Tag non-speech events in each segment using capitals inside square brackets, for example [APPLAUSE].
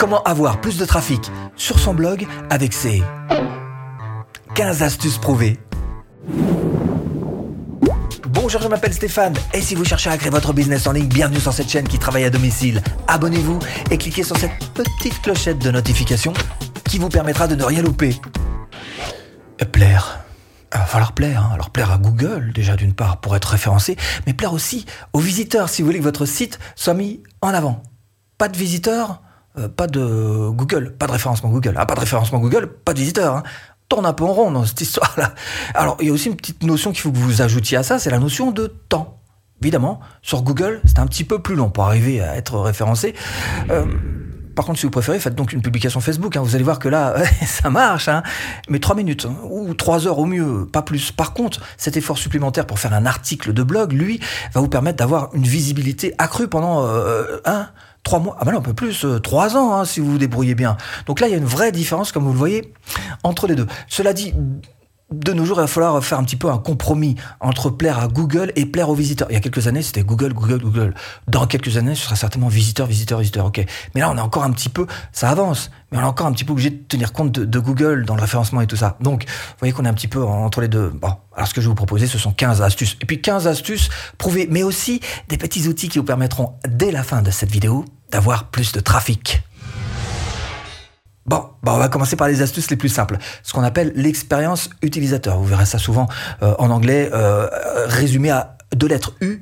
Comment avoir plus de trafic sur son blog avec ses 15 astuces prouvées. Bonjour, je m'appelle Stéphane et si vous cherchez à créer votre business en ligne, bienvenue sur cette chaîne qui travaille à domicile. Abonnez-vous et cliquez sur cette petite clochette de notification qui vous permettra de ne rien louper. Euh, plaire. Il va falloir plaire. Hein. Alors plaire à Google déjà d'une part pour être référencé, mais plaire aussi aux visiteurs si vous voulez que votre site soit mis en avant. Pas de visiteurs euh, pas de Google, pas de référencement Google. Ah, pas de référencement Google, pas de visiteurs. Hein. Tourne un peu en rond dans cette histoire-là. Alors, il y a aussi une petite notion qu'il faut que vous ajoutiez à ça, c'est la notion de temps. Évidemment, sur Google, c'est un petit peu plus long pour arriver à être référencé. Euh, par contre, si vous préférez, faites donc une publication Facebook. Hein. Vous allez voir que là, [LAUGHS] ça marche. Hein. Mais trois minutes ou trois heures au mieux, pas plus. Par contre, cet effort supplémentaire pour faire un article de blog, lui, va vous permettre d'avoir une visibilité accrue pendant euh, un trois mois, ah ben non, un peu plus, euh, trois ans, hein, si vous vous débrouillez bien. Donc là, il y a une vraie différence, comme vous le voyez, entre les deux. Cela dit, de nos jours, il va falloir faire un petit peu un compromis entre plaire à Google et plaire aux visiteurs. Il y a quelques années, c'était Google, Google, Google. Dans quelques années, ce sera certainement visiteur, visiteur, visiteur. Ok. Mais là, on est encore un petit peu, ça avance, mais on est encore un petit peu obligé de tenir compte de, Google dans le référencement et tout ça. Donc, vous voyez qu'on est un petit peu entre les deux. Bon. Alors, ce que je vais vous proposer, ce sont 15 astuces. Et puis, 15 astuces prouvées, mais aussi des petits outils qui vous permettront, dès la fin de cette vidéo, d'avoir plus de trafic. Bon, bah on va commencer par les astuces les plus simples, ce qu'on appelle l'expérience utilisateur. Vous verrez ça souvent euh, en anglais, euh, résumé à deux lettres U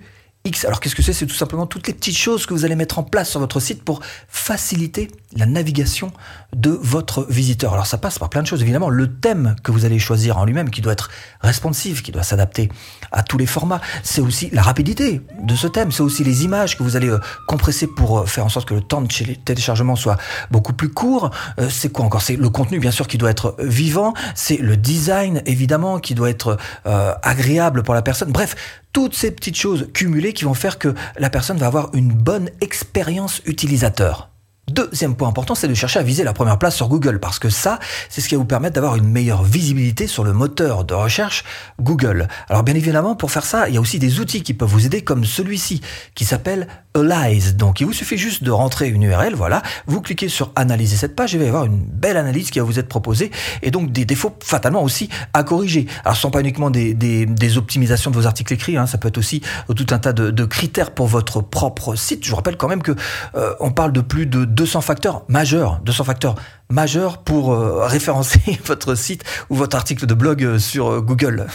alors qu'est-ce que c'est? C'est tout simplement toutes les petites choses que vous allez mettre en place sur votre site pour faciliter la navigation de votre visiteur. Alors ça passe par plein de choses, évidemment. Le thème que vous allez choisir en lui-même, qui doit être responsive, qui doit s'adapter à tous les formats, c'est aussi la rapidité de ce thème, c'est aussi les images que vous allez euh, compresser pour euh, faire en sorte que le temps de téléchargement soit beaucoup plus court. Euh, c'est quoi encore? C'est le contenu, bien sûr, qui doit être vivant. C'est le design, évidemment, qui doit être agréable pour la personne. Bref, toutes ces petites choses cumulées qui vont faire que la personne va avoir une bonne expérience utilisateur. Deuxième point important, c'est de chercher à viser la première place sur Google, parce que ça, c'est ce qui va vous permettre d'avoir une meilleure visibilité sur le moteur de recherche Google. Alors bien évidemment, pour faire ça, il y a aussi des outils qui peuvent vous aider, comme celui-ci, qui s'appelle Alize. Donc il vous suffit juste de rentrer une URL, voilà, vous cliquez sur analyser cette page, et va y avoir une belle analyse qui va vous être proposée, et donc des défauts fatalement aussi à corriger. Alors ce sont pas uniquement des, des, optimisations de vos articles écrits, hein, ça peut être aussi tout un tas de, critères pour votre propre site. Je vous rappelle quand même que euh, on parle de plus de 200 facteurs majeurs, 200 facteurs majeurs pour euh, [LAUGHS] référencer votre site ou votre article de blog euh, sur euh, Google.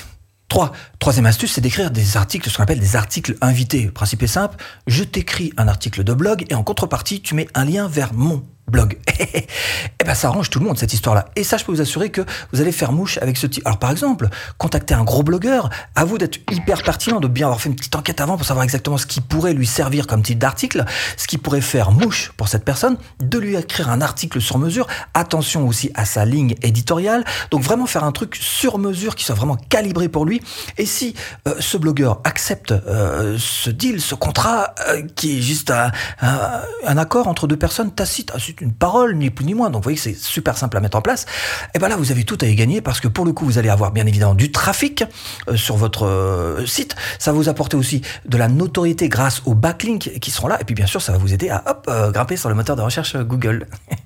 3. Troisième astuce, c'est d'écrire des articles, ce qu'on appelle des articles invités. Principe est simple, je t'écris un article de blog et en contrepartie, tu mets un lien vers mon blog. [LAUGHS] eh ben ça arrange tout le monde cette histoire-là. Et ça, je peux vous assurer que vous allez faire mouche avec ce type. Alors par exemple, contacter un gros blogueur, à vous d'être hyper pertinent, de bien avoir fait une petite enquête avant pour savoir exactement ce qui pourrait lui servir comme type d'article, ce qui pourrait faire mouche pour cette personne, de lui écrire un article sur mesure. Attention aussi à sa ligne éditoriale. Donc vraiment faire un truc sur mesure qui soit vraiment calibré pour lui. Et si euh, ce blogueur accepte euh, ce deal, ce contrat, euh, qui est juste un, un, accord entre deux personnes tacites, une parole, ni plus ni moins. Donc vous voyez que c'est super simple à mettre en place. Et ben là, vous avez tout à y gagner parce que pour le coup, vous allez avoir bien évidemment du trafic euh, sur votre euh, site. Ça va vous apporter aussi de la notoriété grâce aux backlinks qui seront là. Et puis bien sûr, ça va vous aider à hop, euh, grimper sur le moteur de recherche Google. [LAUGHS]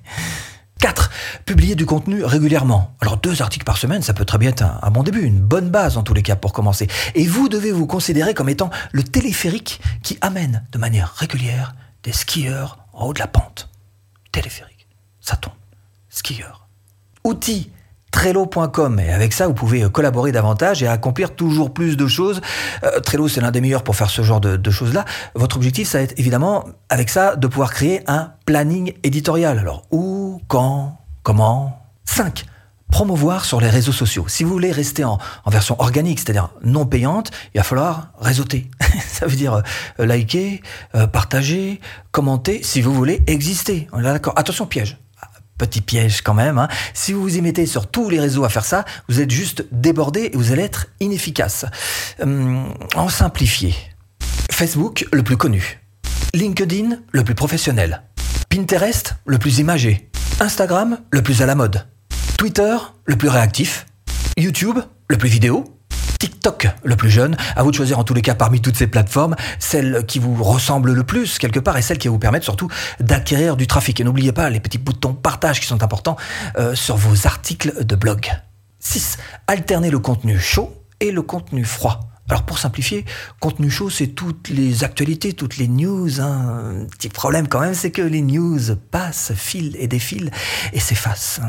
4. Publier du contenu régulièrement. Alors deux articles par semaine, ça peut très bien être un, bon début, une bonne base en tous les cas pour commencer. Et vous devez vous considérer comme étant le téléphérique qui amène de manière régulière des skieurs en haut de la pente téléphérique. Ça tombe. Skieur. Outils Trello.com et avec ça vous pouvez euh, collaborer davantage et accomplir toujours plus de choses. Euh, Trello c'est l'un des meilleurs pour faire ce genre de, choses là. Votre objectif ça va être évidemment avec ça de pouvoir créer un planning éditorial. Alors où, quand, comment? 5 promouvoir sur les réseaux sociaux. Si vous voulez rester en, version organique, c'est-à-dire non payante, il va falloir réseauter. [LAUGHS] Ça veut dire euh, liker, euh, partager, commenter, si vous voulez exister. On est d'accord Attention, piège. Petit piège quand même. Hein. Si vous vous y mettez sur tous les réseaux à faire ça, vous êtes juste débordé et vous allez être inefficace. Hum, en simplifié. Facebook, le plus connu. LinkedIn, le plus professionnel. Pinterest, le plus imagé. Instagram, le plus à la mode. Twitter, le plus réactif. YouTube, le plus vidéo. TikTok, le plus jeune. À vous de choisir en tous les cas parmi toutes ces plateformes, celle qui vous ressemble le plus quelque part et celle qui vous permettre surtout d'acquérir du trafic. Et n'oubliez pas les petits boutons partage qui sont importants euh, sur vos articles de blog. 6. Alternez le contenu chaud et le contenu froid. Alors pour simplifier, contenu chaud, c'est toutes les actualités, toutes les news. Un petit problème quand même, c'est que les news passent, filent et défilent et s'effacent.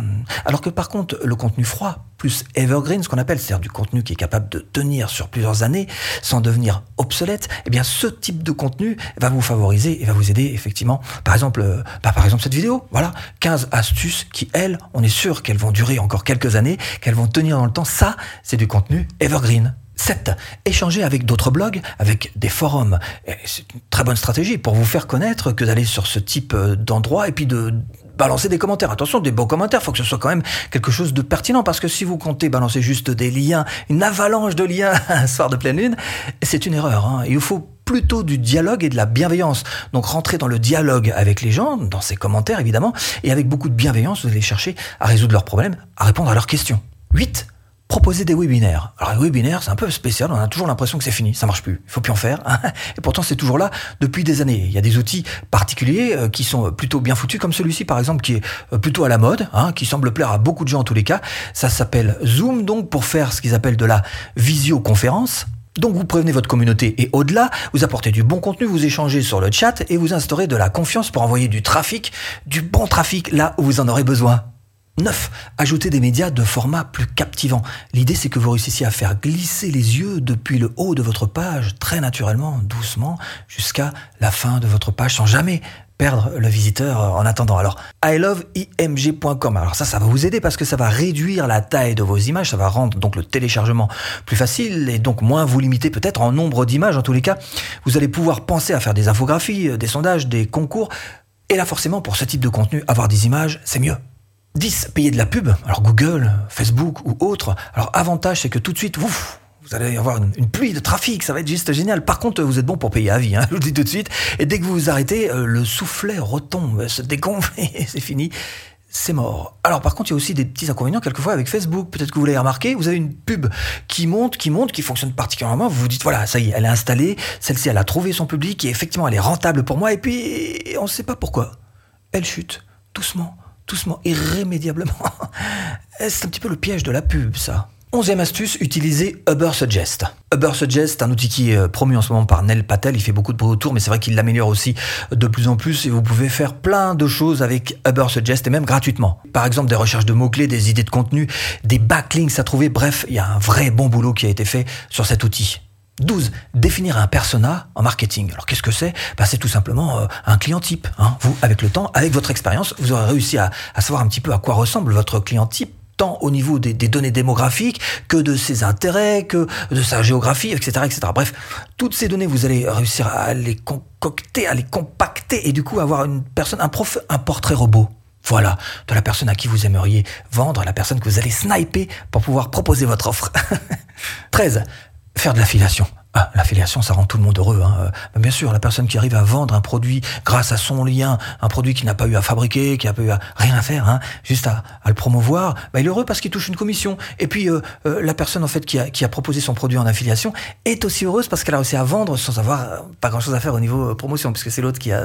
Alors que par contre, le contenu froid, plus evergreen, ce qu'on appelle, c'est-à-dire du contenu qui est capable de tenir sur plusieurs années sans devenir obsolète, eh bien ce type de contenu va vous favoriser et va vous aider effectivement. Par exemple, euh, bah, par exemple cette vidéo, voilà, 15 astuces qui, elles, on est sûr qu'elles vont durer encore quelques années, qu'elles vont tenir dans le temps. Ça, c'est du contenu evergreen. 7. Échanger avec d'autres blogs, avec des forums. C'est une très bonne stratégie pour vous faire connaître que d'aller sur ce type euh, d'endroit et puis de balancer des commentaires. Attention, des bons commentaires, faut que ce soit quand même quelque chose de pertinent parce que si vous comptez balancer juste des liens, une avalanche de liens [LAUGHS] un soir de pleine lune, c'est une erreur. Hein. Il faut plutôt du dialogue et de la bienveillance. Donc rentrez dans le dialogue avec les gens, dans ces commentaires évidemment, et avec beaucoup de bienveillance, vous allez chercher à résoudre leurs problèmes, à répondre à leurs questions. 8 proposer des webinaires. Alors les webinaires, c'est un peu spécial, on a toujours l'impression que c'est fini, ça marche plus, il faut plus en faire. Hein. Et pourtant, c'est toujours là depuis des années. Il y a des outils particuliers euh, qui sont plutôt bien foutus, comme celui-ci par exemple, qui est euh, plutôt à la mode, hein, qui semble plaire à beaucoup de gens en tous les cas. Ça s'appelle Zoom, donc pour faire ce qu'ils appellent de la visioconférence. Donc vous prévenez votre communauté et au-delà, vous apportez du bon contenu, vous échangez sur le chat et vous instaurez de la confiance pour envoyer du trafic, du bon trafic là où vous en aurez besoin. 9. Ajouter des médias de format plus captivant. L'idée, c'est que vous réussissiez à faire glisser les yeux depuis le haut de votre page, très naturellement, doucement, jusqu'à la fin de votre page, sans jamais perdre le visiteur en attendant. Alors, iloveimg.com. Alors ça, ça va vous aider parce que ça va réduire la taille de vos images, ça va rendre donc le téléchargement plus facile et donc moins vous limiter peut-être en nombre d'images. En tous les cas, vous allez pouvoir penser à faire des infographies, des sondages, des concours. Et là, forcément, pour ce type de contenu, avoir des images, c'est mieux. 10. Payer de la pub, alors Google, Facebook ou autre. Alors avantage, c'est que tout de suite, ouf, vous allez avoir une, pluie de trafic, ça va être juste génial. Par contre, vous êtes bon pour payer à vie, hein, [LAUGHS] je vous le dis tout de suite. Et dès que vous vous arrêtez, euh, le soufflet retombe, [LAUGHS] se dégonfle [LAUGHS] et c'est fini. C'est mort. Alors par contre, il y a aussi des petits inconvénients quelquefois avec Facebook. Peut-être que vous l'avez remarqué, vous avez une pub qui monte, qui monte, qui fonctionne particulièrement. Vous vous dites, voilà, ça y est, elle est installée, celle-ci, elle a trouvé son public et effectivement, elle est rentable pour moi. Et puis, on ne sait pas pourquoi. Elle chute, doucement doucement, irrémédiablement. [LAUGHS] C'est un petit peu le piège de la pub, ça. Onzième astuce, utilisez Uber Suggest. Uber Suggest, un outil qui est euh, promu en ce moment par Nel Patel, il fait beaucoup de bruit autour, mais c'est vrai qu'il l'améliore aussi de plus en plus et vous pouvez faire plein de choses avec Uber Suggest et même gratuitement. Par exemple, des recherches de mots-clés, des idées de contenu, des backlinks à trouver, bref, il y a un vrai bon boulot qui a été fait sur cet outil. 12. Définir un persona en marketing. Alors qu'est-ce que c'est? Bah, C'est tout simplement euh, un client type. Hein. Vous, avec le temps, avec votre expérience, vous aurez réussi à, savoir un petit peu à quoi ressemble votre client type tant au niveau des, données démographiques que de ses intérêts, que de sa géographie, etc., etc. Bref, toutes ces données, vous allez réussir à les concocter, à les compacter et du coup avoir une personne, un, prof, un portrait robot. Voilà, de la personne à qui vous aimeriez vendre, la personne que vous allez sniper pour pouvoir proposer votre offre. [LAUGHS] 13 faire de l'affiliation. Ah, l'affiliation, ça rend tout le monde heureux. Hein. Euh, bien sûr, la personne qui arrive à vendre un produit grâce à son lien, un produit qui n'a pas eu à fabriquer, qui n'a pas eu à rien à faire, hein, juste à, le promouvoir, bah, il est heureux parce qu'il touche une commission. Et puis euh, euh, la personne en fait qui a, qui a, proposé son produit en affiliation est aussi heureuse parce qu'elle a réussi à vendre sans avoir pas grand chose à faire au niveau promotion, puisque c'est l'autre qui a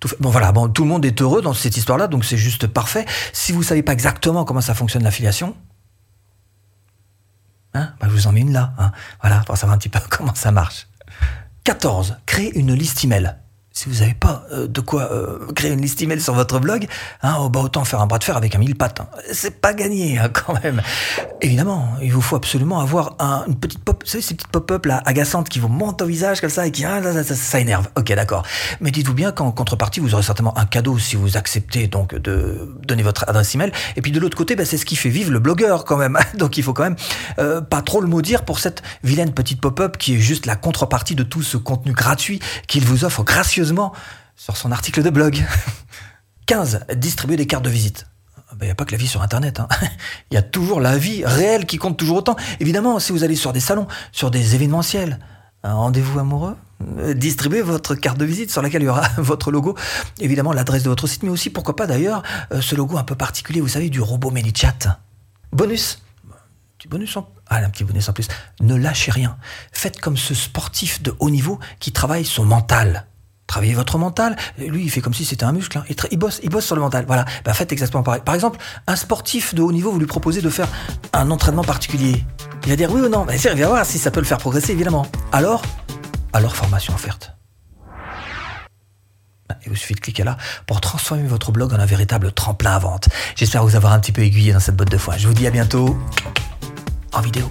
tout fait. Bon voilà, bon tout le monde est heureux dans cette histoire-là, donc c'est juste parfait. Si vous savez pas exactement comment ça fonctionne l'affiliation, Hein? Bah, je vous emmène là. Hein voilà, pour savoir un petit peu [LAUGHS] comment ça marche. 14. Créer une liste email si vous n'avez pas euh, de quoi euh, créer une liste email sur votre blog, hein, oh, bah, autant faire un bras de fer avec un mille pattes. Hein. C'est pas gagné hein, [LAUGHS] quand même. Évidemment, il vous faut absolument avoir une petite pop, vous savez, ces petites pop-up là agaçantes qui vous montent au visage comme ça et qui ah, ça, énerve. Ok, d'accord. Mais dites-vous bien qu'en contrepartie, vous aurez certainement un cadeau si vous acceptez donc de donner votre adresse email. Et puis de l'autre côté, bah, c'est ce qui fait vivre le blogueur quand même. [LAUGHS] donc il faut quand même euh, pas trop le maudire pour cette vilaine petite pop-up qui est juste la contrepartie de tout ce contenu gratuit qu'il vous offre gracieusement sur son article de blog. [LAUGHS] 15. Distribuer des cartes de visite. Il ah n'y ben, a pas que la vie sur Internet. Hein. Il [LAUGHS] y a toujours la vie réelle qui compte toujours autant. Évidemment, si vous allez sur des salons, sur des événementiels, un rendez-vous amoureux, euh, distribuez votre carte de visite sur laquelle il y aura [LAUGHS] votre logo, évidemment l'adresse de votre site, mais aussi, pourquoi pas d'ailleurs, euh, ce logo un peu particulier, vous savez, du robot ManyChat. Bonus, bonus en... Ah, petit bonus en plus. Ne lâchez rien. Faites comme ce sportif de haut niveau qui travaille son mental. Travaillez votre mental. Lui, il fait comme si c'était un muscle. hein. Il, bosse, il bosse sur le mental. Voilà. Bah, faites exactement pareil. Par exemple, un sportif de haut niveau, vous lui proposez de faire un entraînement particulier. Il va dire oui ou non. Bah, il va voir si ça peut le faire progresser, évidemment. Alors, alors formation offerte. Il vous suffit de cliquer là pour transformer votre blog en un véritable tremplin à vente. J'espère vous avoir un petit peu aiguillé dans cette botte de foin. Je vous dis à bientôt en vidéo.